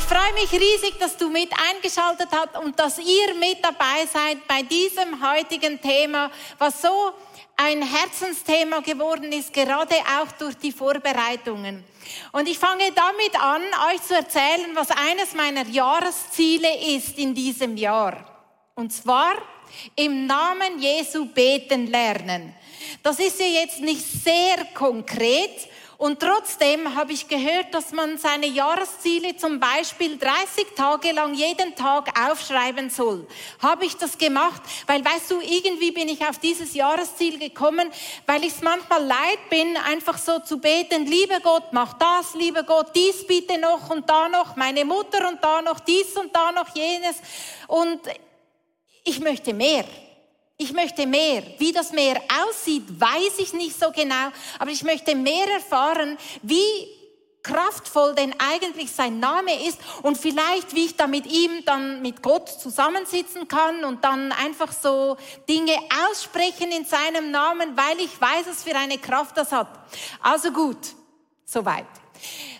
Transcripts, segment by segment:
Ich freue mich riesig, dass du mit eingeschaltet hast und dass ihr mit dabei seid bei diesem heutigen Thema, was so ein Herzensthema geworden ist, gerade auch durch die Vorbereitungen. Und ich fange damit an, euch zu erzählen, was eines meiner Jahresziele ist in diesem Jahr. Und zwar im Namen Jesu beten lernen. Das ist ja jetzt nicht sehr konkret, und trotzdem habe ich gehört, dass man seine Jahresziele zum Beispiel 30 Tage lang jeden Tag aufschreiben soll. Habe ich das gemacht, weil weißt du, irgendwie bin ich auf dieses Jahresziel gekommen, weil ich es manchmal leid bin, einfach so zu beten, liebe Gott, mach das, liebe Gott, dies bitte noch und da noch, meine Mutter und da noch dies und da noch jenes. Und ich möchte mehr. Ich möchte mehr. Wie das Meer aussieht, weiß ich nicht so genau, aber ich möchte mehr erfahren, wie kraftvoll denn eigentlich sein Name ist und vielleicht, wie ich da mit ihm dann mit Gott zusammensitzen kann und dann einfach so Dinge aussprechen in seinem Namen, weil ich weiß, was für eine Kraft das hat. Also gut, soweit.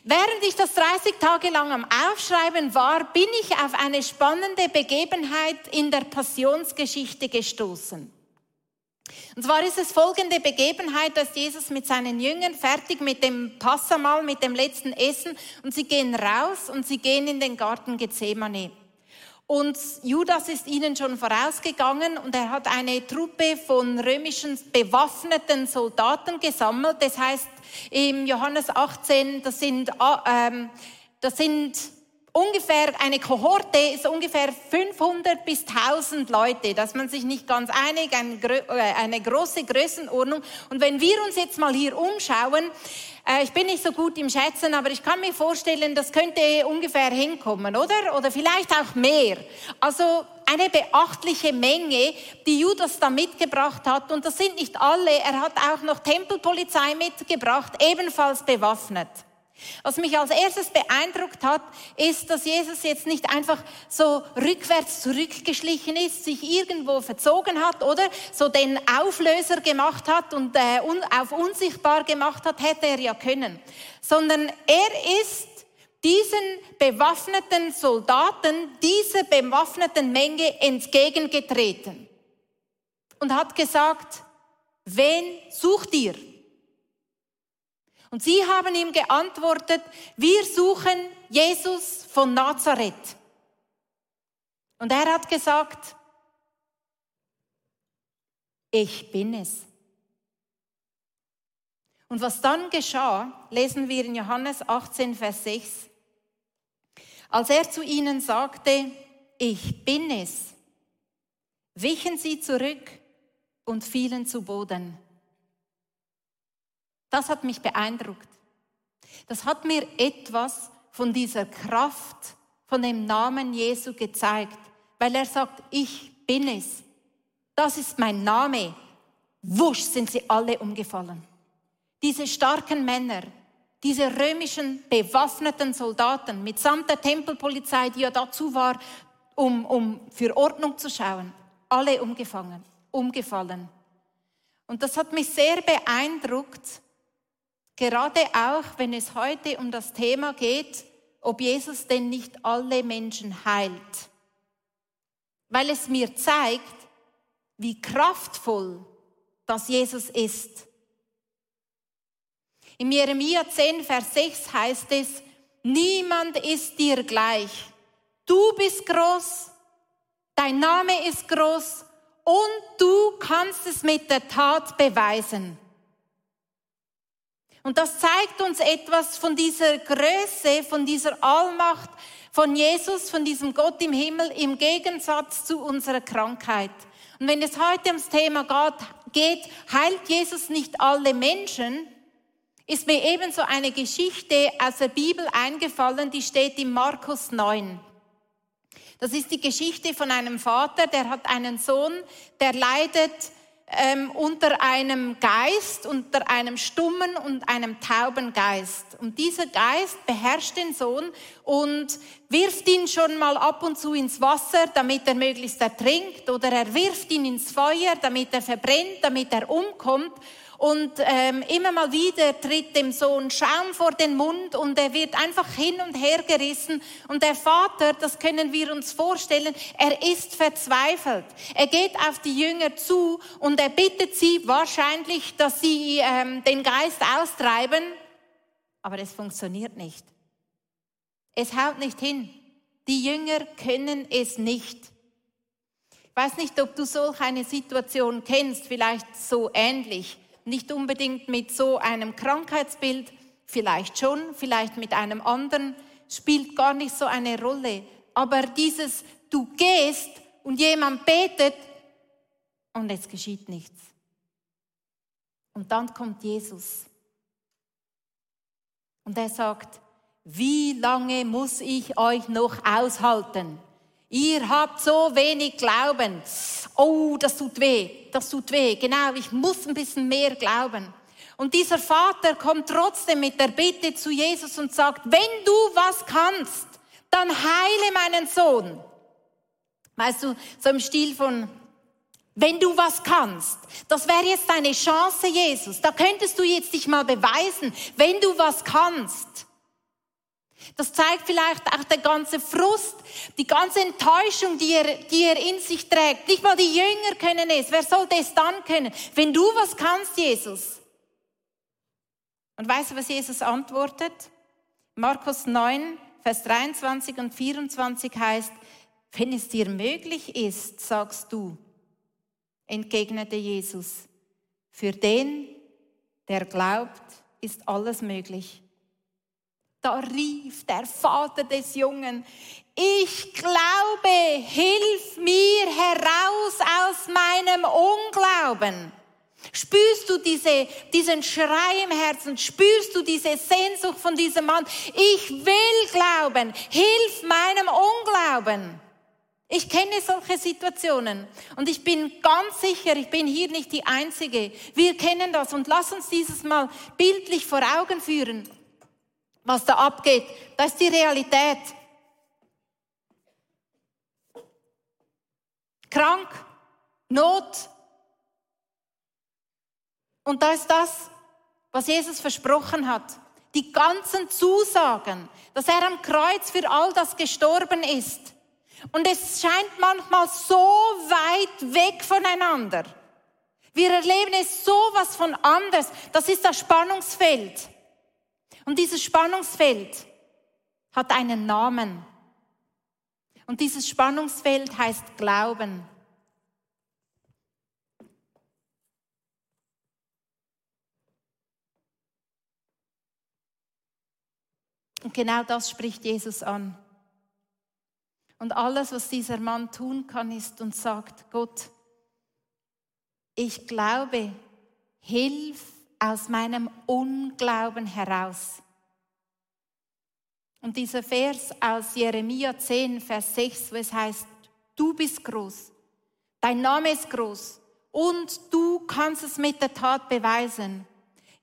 Während ich das 30 Tage lang am Aufschreiben war, bin ich auf eine spannende Begebenheit in der Passionsgeschichte gestoßen. Und zwar ist es folgende Begebenheit, dass Jesus mit seinen Jüngern fertig mit dem Passamal, mit dem letzten Essen, und sie gehen raus und sie gehen in den Garten Gethsemane. Und Judas ist ihnen schon vorausgegangen und er hat eine Truppe von römischen bewaffneten Soldaten gesammelt. Das heißt, im Johannes 18, das sind, ähm, das sind ungefähr, eine Kohorte ist ungefähr 500 bis 1000 Leute, dass man sich nicht ganz einig, eine, äh, eine große Größenordnung. Und wenn wir uns jetzt mal hier umschauen, äh, ich bin nicht so gut im Schätzen, aber ich kann mir vorstellen, das könnte ungefähr hinkommen, oder? Oder vielleicht auch mehr. Also eine beachtliche Menge, die Judas da mitgebracht hat. Und das sind nicht alle. Er hat auch noch Tempelpolizei mitgebracht, ebenfalls bewaffnet. Was mich als erstes beeindruckt hat, ist, dass Jesus jetzt nicht einfach so rückwärts zurückgeschlichen ist, sich irgendwo verzogen hat oder so den Auflöser gemacht hat und äh, auf unsichtbar gemacht hat, hätte er ja können, sondern er ist diesen bewaffneten Soldaten, dieser bewaffneten Menge entgegengetreten und hat gesagt, wen sucht ihr? Und sie haben ihm geantwortet, wir suchen Jesus von Nazareth. Und er hat gesagt, ich bin es. Und was dann geschah, lesen wir in Johannes 18, Vers 6. Als er zu ihnen sagte, ich bin es, wichen sie zurück und fielen zu Boden. Das hat mich beeindruckt. Das hat mir etwas von dieser Kraft, von dem Namen Jesu gezeigt, weil er sagt, ich bin es. Das ist mein Name. Wusch sind sie alle umgefallen. Diese starken Männer, diese römischen bewaffneten Soldaten mitsamt der Tempelpolizei, die ja dazu war, um, um für Ordnung zu schauen, alle umgefangen, umgefallen. Und das hat mich sehr beeindruckt, Gerade auch, wenn es heute um das Thema geht, ob Jesus denn nicht alle Menschen heilt. Weil es mir zeigt, wie kraftvoll das Jesus ist. In Jeremia 10, Vers 6 heißt es, niemand ist dir gleich. Du bist groß, dein Name ist groß und du kannst es mit der Tat beweisen. Und das zeigt uns etwas von dieser Größe, von dieser Allmacht von Jesus, von diesem Gott im Himmel im Gegensatz zu unserer Krankheit. Und wenn es heute ums Thema geht, heilt Jesus nicht alle Menschen, ist mir ebenso eine Geschichte aus der Bibel eingefallen, die steht in Markus 9. Das ist die Geschichte von einem Vater, der hat einen Sohn, der leidet ähm, unter einem Geist, unter einem stummen und einem tauben Geist. Und dieser Geist beherrscht den Sohn und wirft ihn schon mal ab und zu ins Wasser, damit er möglichst ertrinkt, oder er wirft ihn ins Feuer, damit er verbrennt, damit er umkommt. Und ähm, immer mal wieder tritt dem Sohn Schaum vor den Mund und er wird einfach hin und her gerissen. Und der Vater, das können wir uns vorstellen, er ist verzweifelt. Er geht auf die Jünger zu und er bittet sie wahrscheinlich, dass sie ähm, den Geist austreiben. Aber es funktioniert nicht. Es haut nicht hin. Die Jünger können es nicht. Ich weiß nicht, ob du solch eine Situation kennst, vielleicht so ähnlich nicht unbedingt mit so einem Krankheitsbild, vielleicht schon, vielleicht mit einem anderen, spielt gar nicht so eine Rolle. Aber dieses, du gehst und jemand betet und es geschieht nichts. Und dann kommt Jesus. Und er sagt, wie lange muss ich euch noch aushalten? Ihr habt so wenig Glauben. Oh, das tut weh, das tut weh. Genau, ich muss ein bisschen mehr glauben. Und dieser Vater kommt trotzdem mit der Bitte zu Jesus und sagt, wenn du was kannst, dann heile meinen Sohn. Weißt du, so im Stil von, wenn du was kannst, das wäre jetzt deine Chance, Jesus. Da könntest du jetzt dich mal beweisen, wenn du was kannst. Das zeigt vielleicht auch der ganze Frust, die ganze Enttäuschung, die er, die er in sich trägt. Nicht mal die Jünger können es. Wer sollte es dann können? Wenn du was kannst, Jesus. Und weißt du, was Jesus antwortet? Markus 9, Vers 23 und 24 heißt, wenn es dir möglich ist, sagst du, entgegnete Jesus, für den, der glaubt, ist alles möglich. Da rief der Vater des Jungen, ich glaube, hilf mir heraus aus meinem Unglauben. Spürst du diese, diesen Schrei im Herzen? Spürst du diese Sehnsucht von diesem Mann? Ich will glauben. Hilf meinem Unglauben. Ich kenne solche Situationen und ich bin ganz sicher, ich bin hier nicht die Einzige. Wir kennen das und lass uns dieses Mal bildlich vor Augen führen was da abgeht. Das ist die Realität. Krank, Not. Und da ist das, was Jesus versprochen hat. Die ganzen Zusagen, dass er am Kreuz für all das gestorben ist. Und es scheint manchmal so weit weg voneinander. Wir erleben es so was von anders. Das ist das Spannungsfeld. Und dieses Spannungsfeld hat einen Namen. Und dieses Spannungsfeld heißt Glauben. Und genau das spricht Jesus an. Und alles, was dieser Mann tun kann, ist und sagt, Gott, ich glaube, hilf aus meinem Unglauben heraus. Und dieser Vers aus Jeremia 10, Vers 6, wo es heißt, du bist groß, dein Name ist groß und du kannst es mit der Tat beweisen,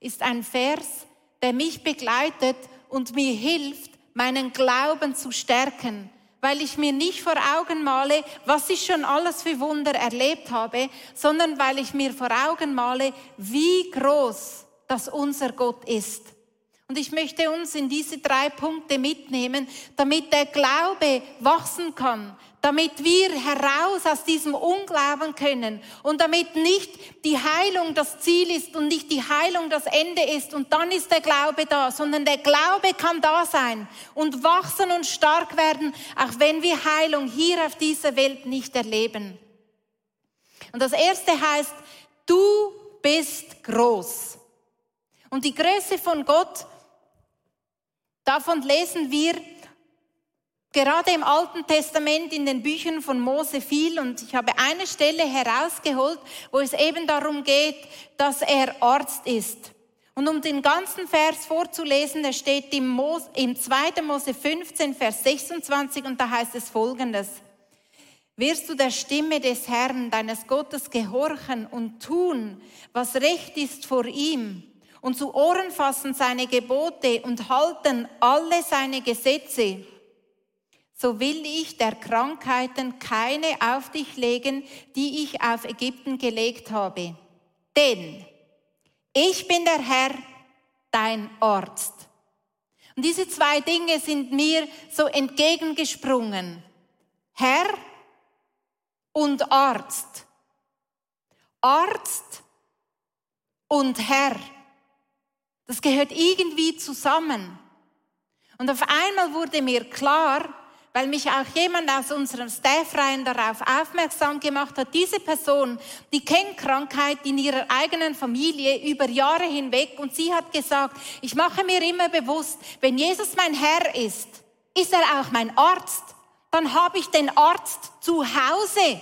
ist ein Vers, der mich begleitet und mir hilft, meinen Glauben zu stärken, weil ich mir nicht vor Augen male, was ich schon alles für Wunder erlebt habe, sondern weil ich mir vor Augen male, wie groß das unser Gott ist. Und ich möchte uns in diese drei Punkte mitnehmen, damit der Glaube wachsen kann, damit wir heraus aus diesem Unglauben können und damit nicht die Heilung das Ziel ist und nicht die Heilung das Ende ist und dann ist der Glaube da, sondern der Glaube kann da sein und wachsen und stark werden, auch wenn wir Heilung hier auf dieser Welt nicht erleben. Und das erste heißt, du bist groß. Und die Größe von Gott Davon lesen wir gerade im Alten Testament in den Büchern von Mose viel und ich habe eine Stelle herausgeholt, wo es eben darum geht, dass er Arzt ist. Und um den ganzen Vers vorzulesen, der steht im, Mose, im 2. Mose 15, Vers 26 und da heißt es folgendes. Wirst du der Stimme des Herrn, deines Gottes, gehorchen und tun, was recht ist vor ihm und zu Ohren fassen seine Gebote und halten alle seine Gesetze, so will ich der Krankheiten keine auf dich legen, die ich auf Ägypten gelegt habe. Denn ich bin der Herr, dein Arzt. Und diese zwei Dinge sind mir so entgegengesprungen. Herr und Arzt. Arzt und Herr. Das gehört irgendwie zusammen. Und auf einmal wurde mir klar, weil mich auch jemand aus unserem Staffreihen darauf aufmerksam gemacht hat, diese Person, die kennt Krankheit in ihrer eigenen Familie über Jahre hinweg und sie hat gesagt, ich mache mir immer bewusst, wenn Jesus mein Herr ist, ist er auch mein Arzt, dann habe ich den Arzt zu Hause.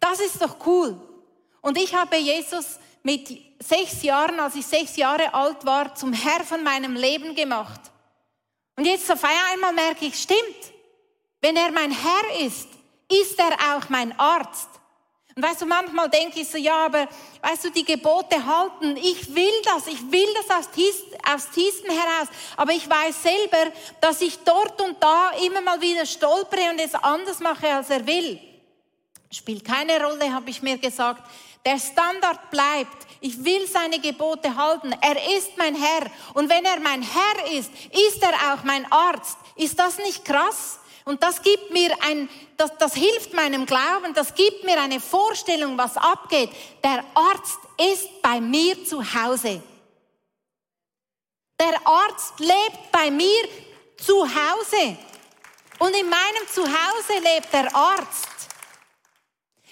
Das ist doch cool. Und ich habe Jesus mit sechs Jahren, als ich sechs Jahre alt war, zum Herr von meinem Leben gemacht. Und jetzt auf einmal merke ich, stimmt, wenn er mein Herr ist, ist er auch mein Arzt. Und weißt du, manchmal denke ich so, ja, aber weißt du, die Gebote halten, ich will das, ich will das aus, tiefst, aus tiefstem heraus. Aber ich weiß selber, dass ich dort und da immer mal wieder stolpere und es anders mache, als er will. Spielt keine Rolle, habe ich mir gesagt. Der Standard bleibt. Ich will seine Gebote halten. Er ist mein Herr. Und wenn er mein Herr ist, ist er auch mein Arzt. Ist das nicht krass? Und das gibt mir ein, das, das hilft meinem Glauben, das gibt mir eine Vorstellung, was abgeht. Der Arzt ist bei mir zu Hause. Der Arzt lebt bei mir zu Hause. Und in meinem Zuhause lebt der Arzt.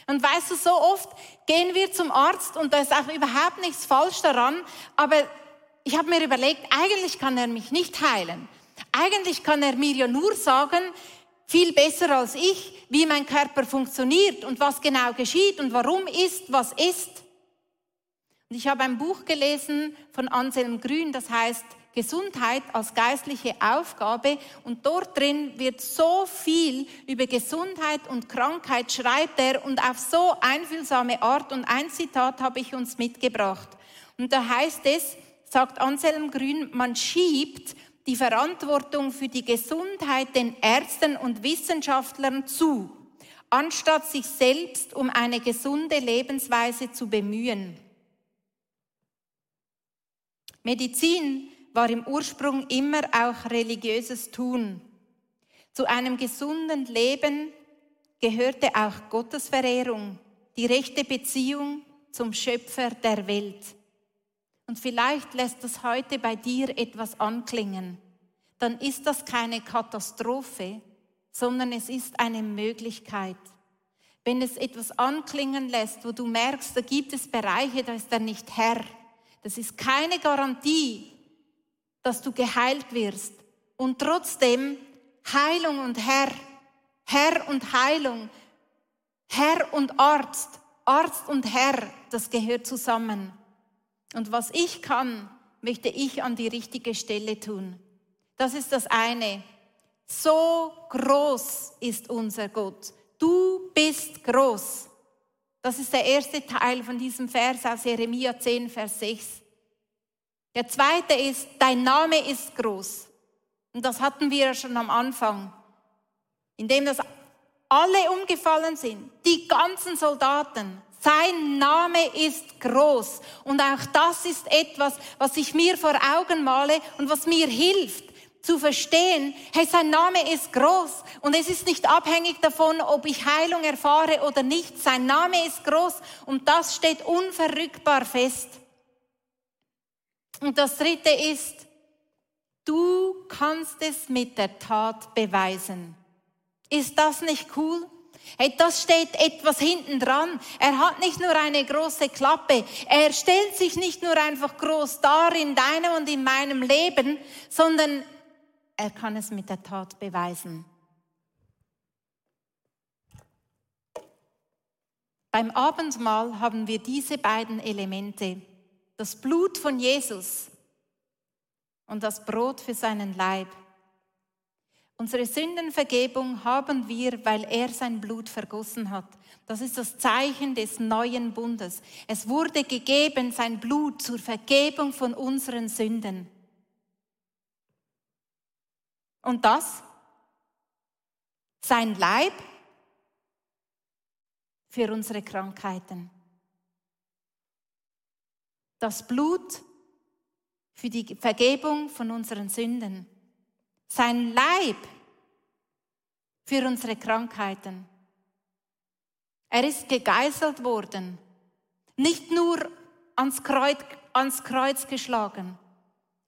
Und weißt du, so oft gehen wir zum Arzt und da ist auch überhaupt nichts falsch daran, aber ich habe mir überlegt, eigentlich kann er mich nicht heilen. Eigentlich kann er mir ja nur sagen, viel besser als ich, wie mein Körper funktioniert und was genau geschieht und warum ist, was ist. Und ich habe ein Buch gelesen von Anselm Grün, das heißt Gesundheit als geistliche Aufgabe und dort drin wird so viel über Gesundheit und Krankheit schreibt er und auf so einfühlsame Art und ein Zitat habe ich uns mitgebracht. Und da heißt es, sagt Anselm Grün, man schiebt die Verantwortung für die Gesundheit den Ärzten und Wissenschaftlern zu, anstatt sich selbst um eine gesunde Lebensweise zu bemühen. Medizin war im Ursprung immer auch religiöses Tun. Zu einem gesunden Leben gehörte auch Gottesverehrung, die rechte Beziehung zum Schöpfer der Welt. Und vielleicht lässt das heute bei dir etwas anklingen. Dann ist das keine Katastrophe, sondern es ist eine Möglichkeit. Wenn es etwas anklingen lässt, wo du merkst, da gibt es Bereiche, da ist er nicht Herr. Das ist keine Garantie, dass du geheilt wirst. Und trotzdem Heilung und Herr, Herr und Heilung, Herr und Arzt, Arzt und Herr, das gehört zusammen. Und was ich kann, möchte ich an die richtige Stelle tun. Das ist das eine. So groß ist unser Gott. Du bist groß. Das ist der erste Teil von diesem Vers aus Jeremia 10, Vers 6. Der zweite ist, dein Name ist groß. Und das hatten wir ja schon am Anfang. Indem das alle umgefallen sind, die ganzen Soldaten. Sein Name ist groß. Und auch das ist etwas, was ich mir vor Augen male und was mir hilft zu verstehen, hey, sein Name ist groß und es ist nicht abhängig davon, ob ich Heilung erfahre oder nicht. Sein Name ist groß und das steht unverrückbar fest. Und das dritte ist, du kannst es mit der Tat beweisen. Ist das nicht cool? Hey, das steht etwas hinten dran. Er hat nicht nur eine große Klappe. Er stellt sich nicht nur einfach groß dar in deinem und in meinem Leben, sondern er kann es mit der Tat beweisen. Beim Abendmahl haben wir diese beiden Elemente das Blut von Jesus und das Brot für seinen Leib. Unsere Sündenvergebung haben wir, weil er sein Blut vergossen hat. Das ist das Zeichen des neuen Bundes. Es wurde gegeben, sein Blut zur Vergebung von unseren Sünden. Und das? Sein Leib für unsere Krankheiten. Das Blut für die Vergebung von unseren Sünden, sein Leib für unsere Krankheiten. Er ist gegeißelt worden, nicht nur ans Kreuz, ans Kreuz geschlagen,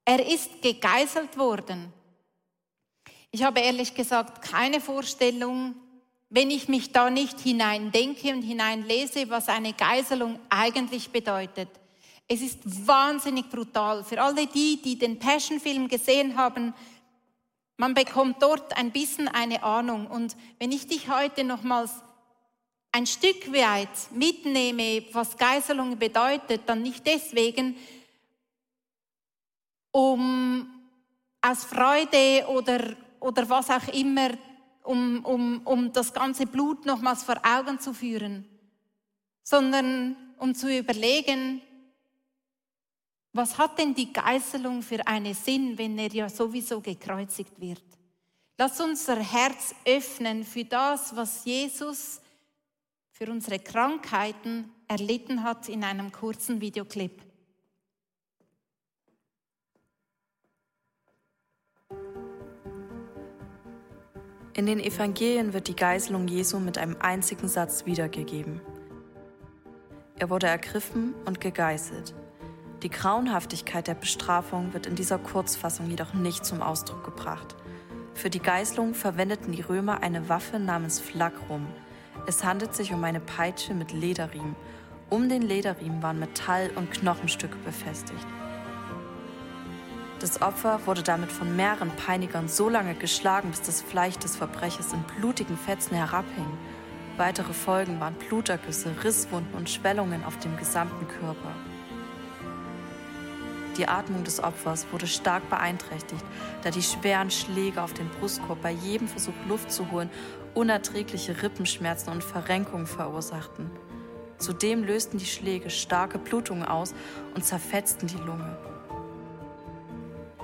er ist gegeißelt worden. Ich habe ehrlich gesagt keine Vorstellung, wenn ich mich da nicht hineindenke und hineinlese, was eine Geiselung eigentlich bedeutet. Es ist wahnsinnig brutal. Für alle die, die den Passion-Film gesehen haben, man bekommt dort ein bisschen eine Ahnung. Und wenn ich dich heute nochmals ein Stück weit mitnehme, was Geiselung bedeutet, dann nicht deswegen, um aus Freude oder, oder was auch immer, um, um, um das ganze Blut nochmals vor Augen zu führen, sondern um zu überlegen, was hat denn die Geißelung für einen Sinn, wenn er ja sowieso gekreuzigt wird? Lass unser Herz öffnen für das, was Jesus für unsere Krankheiten erlitten hat in einem kurzen Videoclip. In den Evangelien wird die Geißelung Jesu mit einem einzigen Satz wiedergegeben. Er wurde ergriffen und gegeißelt. Die Grauenhaftigkeit der Bestrafung wird in dieser Kurzfassung jedoch nicht zum Ausdruck gebracht. Für die Geißelung verwendeten die Römer eine Waffe namens Flagrum. Es handelt sich um eine Peitsche mit Lederriemen. Um den Lederriemen waren Metall- und Knochenstücke befestigt. Das Opfer wurde damit von mehreren Peinigern so lange geschlagen, bis das Fleisch des Verbrechers in blutigen Fetzen herabhing. Weitere Folgen waren Blutergüsse, Risswunden und Schwellungen auf dem gesamten Körper. Die Atmung des Opfers wurde stark beeinträchtigt, da die schweren Schläge auf den Brustkorb bei jedem Versuch Luft zu holen unerträgliche Rippenschmerzen und Verrenkungen verursachten. Zudem lösten die Schläge starke Blutungen aus und zerfetzten die Lunge.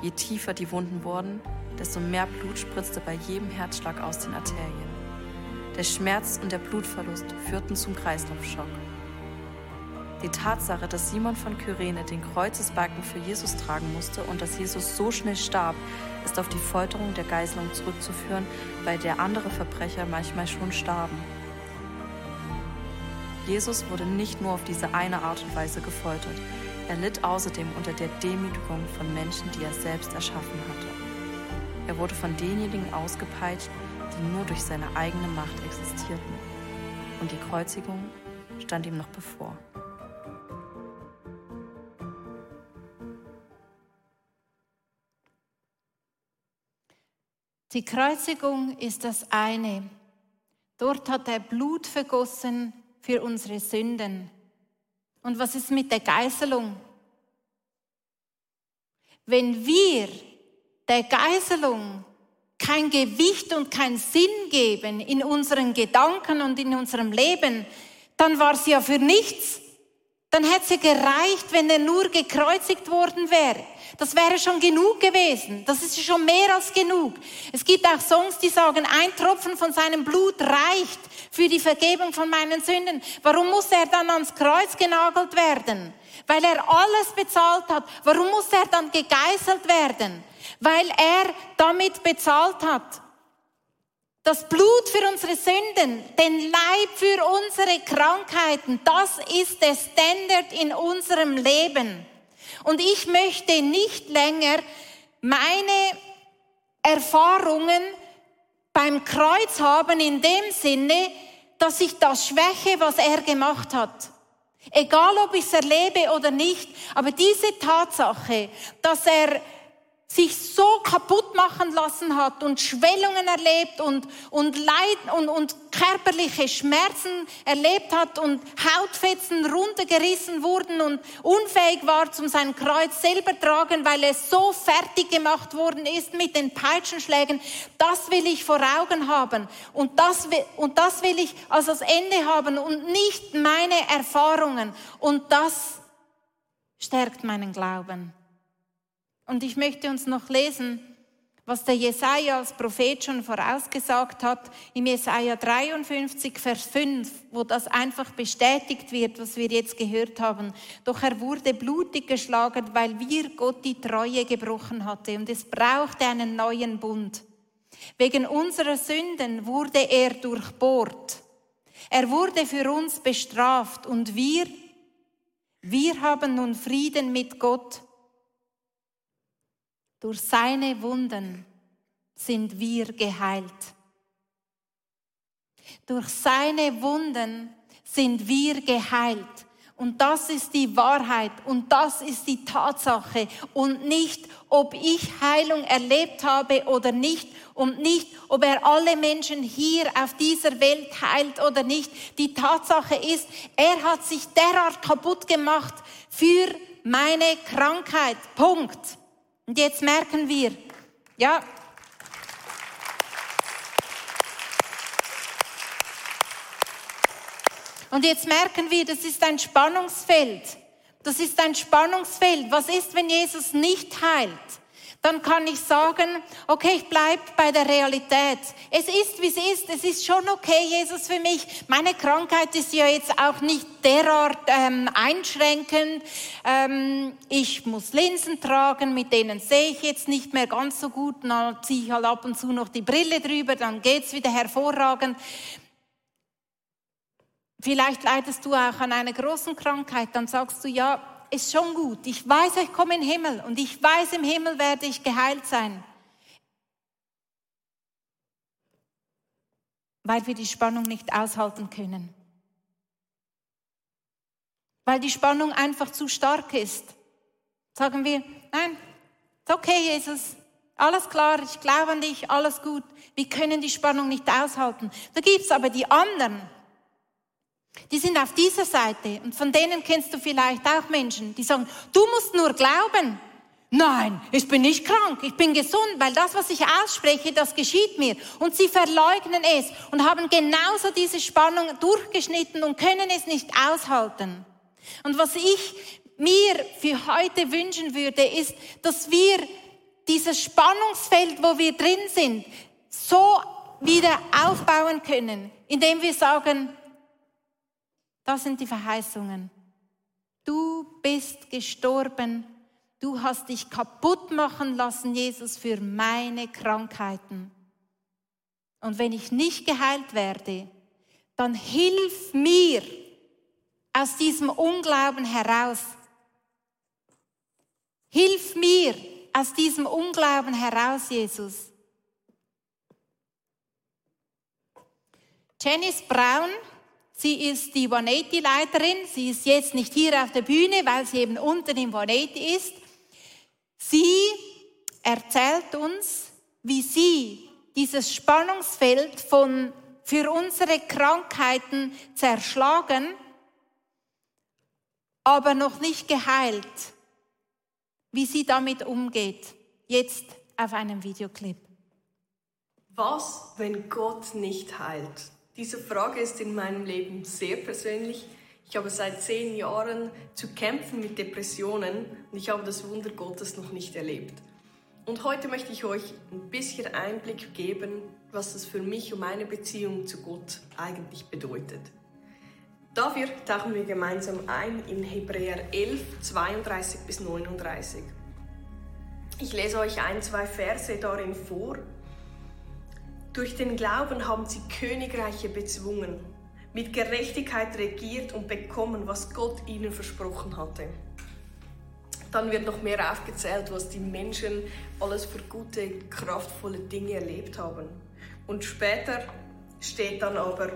Je tiefer die Wunden wurden, desto mehr Blut spritzte bei jedem Herzschlag aus den Arterien. Der Schmerz und der Blutverlust führten zum Kreislaufschock. Die Tatsache, dass Simon von Kyrene den Kreuzesbalken für Jesus tragen musste und dass Jesus so schnell starb, ist auf die Folterung der Geiselung zurückzuführen, bei der andere Verbrecher manchmal schon starben. Jesus wurde nicht nur auf diese eine Art und Weise gefoltert, er litt außerdem unter der Demütigung von Menschen, die er selbst erschaffen hatte. Er wurde von denjenigen ausgepeitscht, die nur durch seine eigene Macht existierten. Und die Kreuzigung stand ihm noch bevor. Die Kreuzigung ist das eine. Dort hat er Blut vergossen für unsere Sünden. Und was ist mit der Geißelung? Wenn wir der Geißelung kein Gewicht und keinen Sinn geben in unseren Gedanken und in unserem Leben, dann war sie ja für nichts. Dann hätte sie gereicht, wenn er nur gekreuzigt worden wäre. Das wäre schon genug gewesen. Das ist schon mehr als genug. Es gibt auch Songs, die sagen, ein Tropfen von seinem Blut reicht für die Vergebung von meinen Sünden. Warum muss er dann ans Kreuz genagelt werden? Weil er alles bezahlt hat. Warum muss er dann gegeißelt werden? Weil er damit bezahlt hat. Das Blut für unsere Sünden, den Leib für unsere Krankheiten, das ist der Standard in unserem Leben. Und ich möchte nicht länger meine Erfahrungen beim Kreuz haben in dem Sinne, dass ich das schwäche, was er gemacht hat. Egal ob ich es erlebe oder nicht, aber diese Tatsache, dass er sich so kaputt machen lassen hat und Schwellungen erlebt und, und Leid und, und körperliche Schmerzen erlebt hat und Hautfetzen runtergerissen wurden und unfähig war zum sein Kreuz selber tragen, weil er so fertig gemacht worden ist mit den Peitschenschlägen, das will ich vor Augen haben und das und das will ich als das Ende haben und nicht meine Erfahrungen und das stärkt meinen Glauben. Und ich möchte uns noch lesen, was der Jesaja als Prophet schon vorausgesagt hat, im Jesaja 53, Vers 5, wo das einfach bestätigt wird, was wir jetzt gehört haben. Doch er wurde blutig geschlagen, weil wir Gott die Treue gebrochen hatte und es brauchte einen neuen Bund. Wegen unserer Sünden wurde er durchbohrt. Er wurde für uns bestraft und wir, wir haben nun Frieden mit Gott durch seine Wunden sind wir geheilt. Durch seine Wunden sind wir geheilt. Und das ist die Wahrheit und das ist die Tatsache und nicht, ob ich Heilung erlebt habe oder nicht und nicht, ob er alle Menschen hier auf dieser Welt heilt oder nicht. Die Tatsache ist, er hat sich derart kaputt gemacht für meine Krankheit. Punkt. Und jetzt merken wir, ja, Und jetzt merken wir, das ist ein Spannungsfeld. Das ist ein Spannungsfeld. Was ist, wenn Jesus nicht heilt? Dann kann ich sagen, okay, ich bleibe bei der Realität. Es ist, wie es ist. Es ist schon okay, Jesus, für mich. Meine Krankheit ist ja jetzt auch nicht derart ähm, einschränkend. Ähm, ich muss Linsen tragen, mit denen sehe ich jetzt nicht mehr ganz so gut. Dann ziehe ich halt ab und zu noch die Brille drüber, dann geht's wieder hervorragend. Vielleicht leidest du auch an einer großen Krankheit, dann sagst du, ja, ist schon gut. Ich weiß, ich komme in den Himmel und ich weiß, im Himmel werde ich geheilt sein. Weil wir die Spannung nicht aushalten können. Weil die Spannung einfach zu stark ist. Sagen wir, nein, ist okay, Jesus, alles klar, ich glaube an dich, alles gut. Wir können die Spannung nicht aushalten. Da gibt es aber die anderen, die sind auf dieser Seite und von denen kennst du vielleicht auch Menschen, die sagen, du musst nur glauben. Nein, ich bin nicht krank, ich bin gesund, weil das, was ich ausspreche, das geschieht mir. Und sie verleugnen es und haben genauso diese Spannung durchgeschnitten und können es nicht aushalten. Und was ich mir für heute wünschen würde, ist, dass wir dieses Spannungsfeld, wo wir drin sind, so wieder aufbauen können, indem wir sagen, das sind die Verheißungen. Du bist gestorben. Du hast dich kaputt machen lassen, Jesus, für meine Krankheiten. Und wenn ich nicht geheilt werde, dann hilf mir aus diesem Unglauben heraus. Hilf mir aus diesem Unglauben heraus, Jesus. Janice Brown Sie ist die 180-Leiterin. Sie ist jetzt nicht hier auf der Bühne, weil sie eben unten im 180 ist. Sie erzählt uns, wie sie dieses Spannungsfeld von für unsere Krankheiten zerschlagen, aber noch nicht geheilt, wie sie damit umgeht. Jetzt auf einem Videoclip. Was, wenn Gott nicht heilt? Diese Frage ist in meinem Leben sehr persönlich. Ich habe seit zehn Jahren zu kämpfen mit Depressionen und ich habe das Wunder Gottes noch nicht erlebt. Und heute möchte ich euch ein bisschen Einblick geben, was das für mich und meine Beziehung zu Gott eigentlich bedeutet. Dafür tauchen wir gemeinsam ein in Hebräer 11, 32 bis 39. Ich lese euch ein, zwei Verse darin vor durch den Glauben haben sie Königreiche bezwungen, mit Gerechtigkeit regiert und bekommen, was Gott ihnen versprochen hatte. Dann wird noch mehr aufgezählt, was die Menschen alles für gute, kraftvolle Dinge erlebt haben. Und später steht dann aber,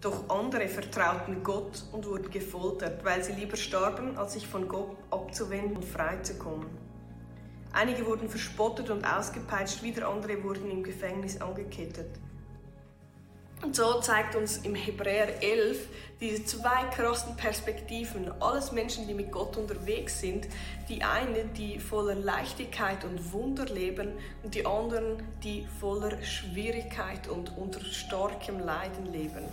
doch andere vertrauten Gott und wurden gefoltert, weil sie lieber starben, als sich von Gott abzuwenden und freizukommen. Einige wurden verspottet und ausgepeitscht, wieder andere wurden im Gefängnis angekettet. Und so zeigt uns im Hebräer 11 diese zwei krassen Perspektiven. Alles Menschen, die mit Gott unterwegs sind. Die einen, die voller Leichtigkeit und Wunder leben und die anderen, die voller Schwierigkeit und unter starkem Leiden leben.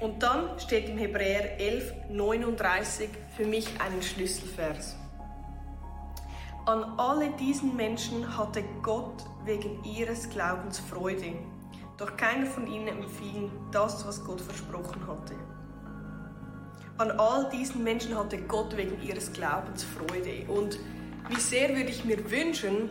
Und dann steht im Hebräer 11, 39 für mich einen Schlüsselvers. An alle diesen Menschen hatte Gott wegen ihres Glaubens Freude. Doch keiner von ihnen empfing das, was Gott versprochen hatte. An all diesen Menschen hatte Gott wegen ihres Glaubens Freude. Und wie sehr würde ich mir wünschen,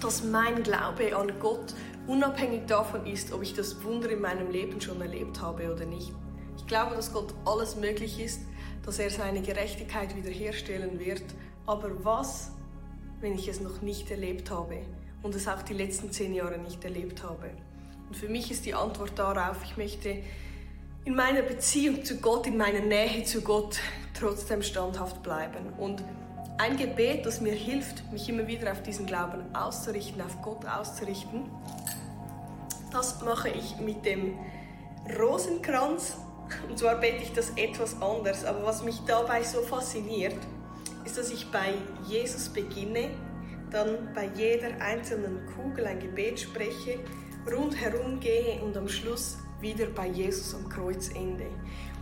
dass mein Glaube an Gott unabhängig davon ist, ob ich das Wunder in meinem Leben schon erlebt habe oder nicht. Ich glaube, dass Gott alles möglich ist, dass er seine Gerechtigkeit wiederherstellen wird. Aber was, wenn ich es noch nicht erlebt habe und es auch die letzten zehn Jahre nicht erlebt habe? Und für mich ist die Antwort darauf, ich möchte in meiner Beziehung zu Gott, in meiner Nähe zu Gott trotzdem standhaft bleiben. Und ein Gebet, das mir hilft, mich immer wieder auf diesen Glauben auszurichten, auf Gott auszurichten, das mache ich mit dem Rosenkranz. Und zwar bete ich das etwas anders. Aber was mich dabei so fasziniert, ist, dass ich bei Jesus beginne, dann bei jeder einzelnen Kugel ein Gebet spreche, rundherum gehe und am Schluss wieder bei Jesus am Kreuzende.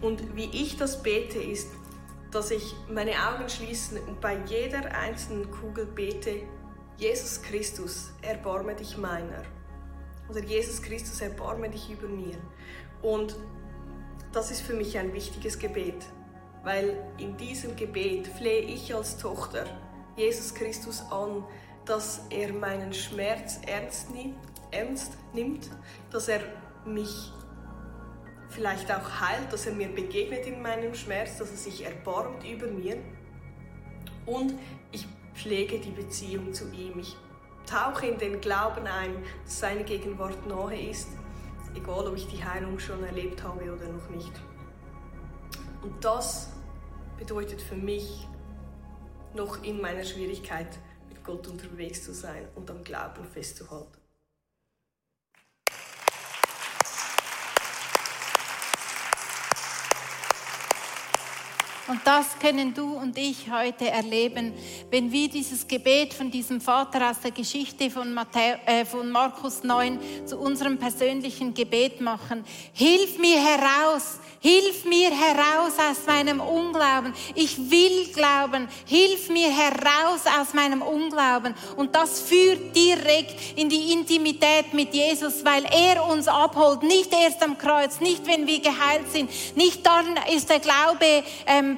Und wie ich das bete, ist, dass ich meine Augen schließe und bei jeder einzelnen Kugel bete, Jesus Christus, erbarme dich meiner oder Jesus Christus, erbarme dich über mir. Und das ist für mich ein wichtiges Gebet, weil in diesem Gebet flehe ich als Tochter Jesus Christus an, dass er meinen Schmerz ernst nimmt, ernst nimmt dass er mich vielleicht auch heilt, dass er mir begegnet in meinem Schmerz, dass er sich erbarmt über mir und ich pflege die Beziehung zu ihm. Ich tauche in den Glauben ein, dass seine Gegenwart nahe ist, egal ob ich die Heilung schon erlebt habe oder noch nicht. Und das bedeutet für mich, noch in meiner Schwierigkeit mit Gott unterwegs zu sein und am Glauben festzuhalten. Und das können du und ich heute erleben, wenn wir dieses Gebet von diesem Vater aus der Geschichte von, Matthäus, äh, von Markus 9 zu unserem persönlichen Gebet machen. Hilf mir heraus, hilf mir heraus aus meinem Unglauben. Ich will glauben, hilf mir heraus aus meinem Unglauben. Und das führt direkt in die Intimität mit Jesus, weil er uns abholt. Nicht erst am Kreuz, nicht wenn wir geheilt sind, nicht dann ist der Glaube ähm,